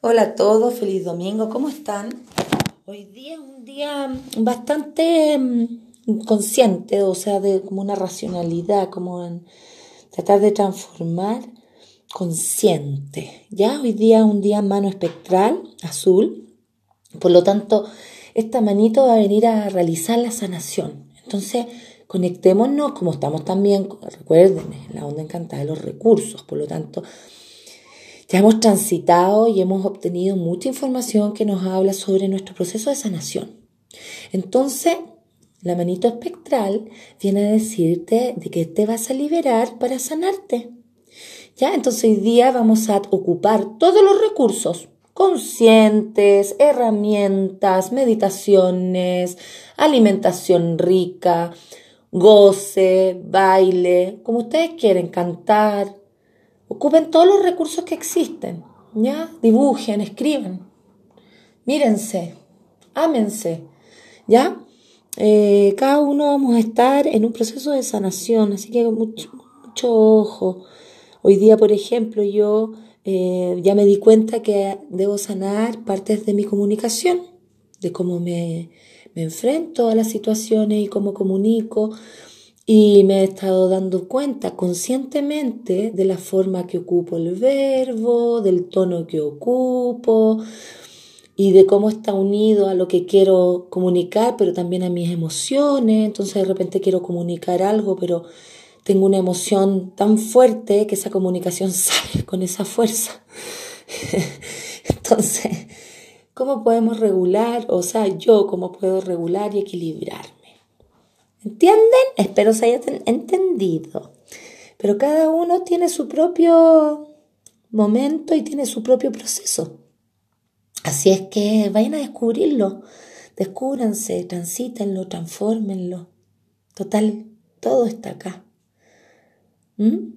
Hola a todos, feliz domingo, ¿cómo están? Hoy día es un día bastante mm, consciente, o sea, de como una racionalidad, como en tratar de transformar consciente. Ya hoy día es un día mano espectral, azul, por lo tanto, esta manito va a venir a realizar la sanación. Entonces, conectémonos como estamos también, recuerden, en la onda encantada de los recursos, por lo tanto, ya hemos transitado y hemos obtenido mucha información que nos habla sobre nuestro proceso de sanación. Entonces, la manito espectral viene a decirte de que te vas a liberar para sanarte. Ya, entonces hoy día vamos a ocupar todos los recursos conscientes, herramientas, meditaciones, alimentación rica, goce, baile, como ustedes quieren, cantar, Ocupen todos los recursos que existen, ¿ya? Dibujen, escriban, mírense, ámense, ¿ya? Eh, cada uno vamos a estar en un proceso de sanación, así que mucho, mucho ojo. Hoy día, por ejemplo, yo eh, ya me di cuenta que debo sanar partes de mi comunicación, de cómo me, me enfrento a las situaciones y cómo comunico. Y me he estado dando cuenta conscientemente de la forma que ocupo el verbo, del tono que ocupo y de cómo está unido a lo que quiero comunicar, pero también a mis emociones. Entonces de repente quiero comunicar algo, pero tengo una emoción tan fuerte que esa comunicación sale con esa fuerza. Entonces, ¿cómo podemos regular? O sea, yo cómo puedo regular y equilibrar. ¿Entienden? Espero se hayan entendido. Pero cada uno tiene su propio momento y tiene su propio proceso. Así es que vayan a descubrirlo. Descúbranse, transítenlo, transfórmenlo. Total, todo está acá. ¿Mm?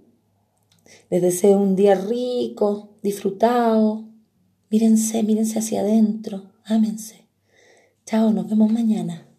Les deseo un día rico, disfrutado. Mírense, mírense hacia adentro. Ámense. Chao, nos vemos mañana.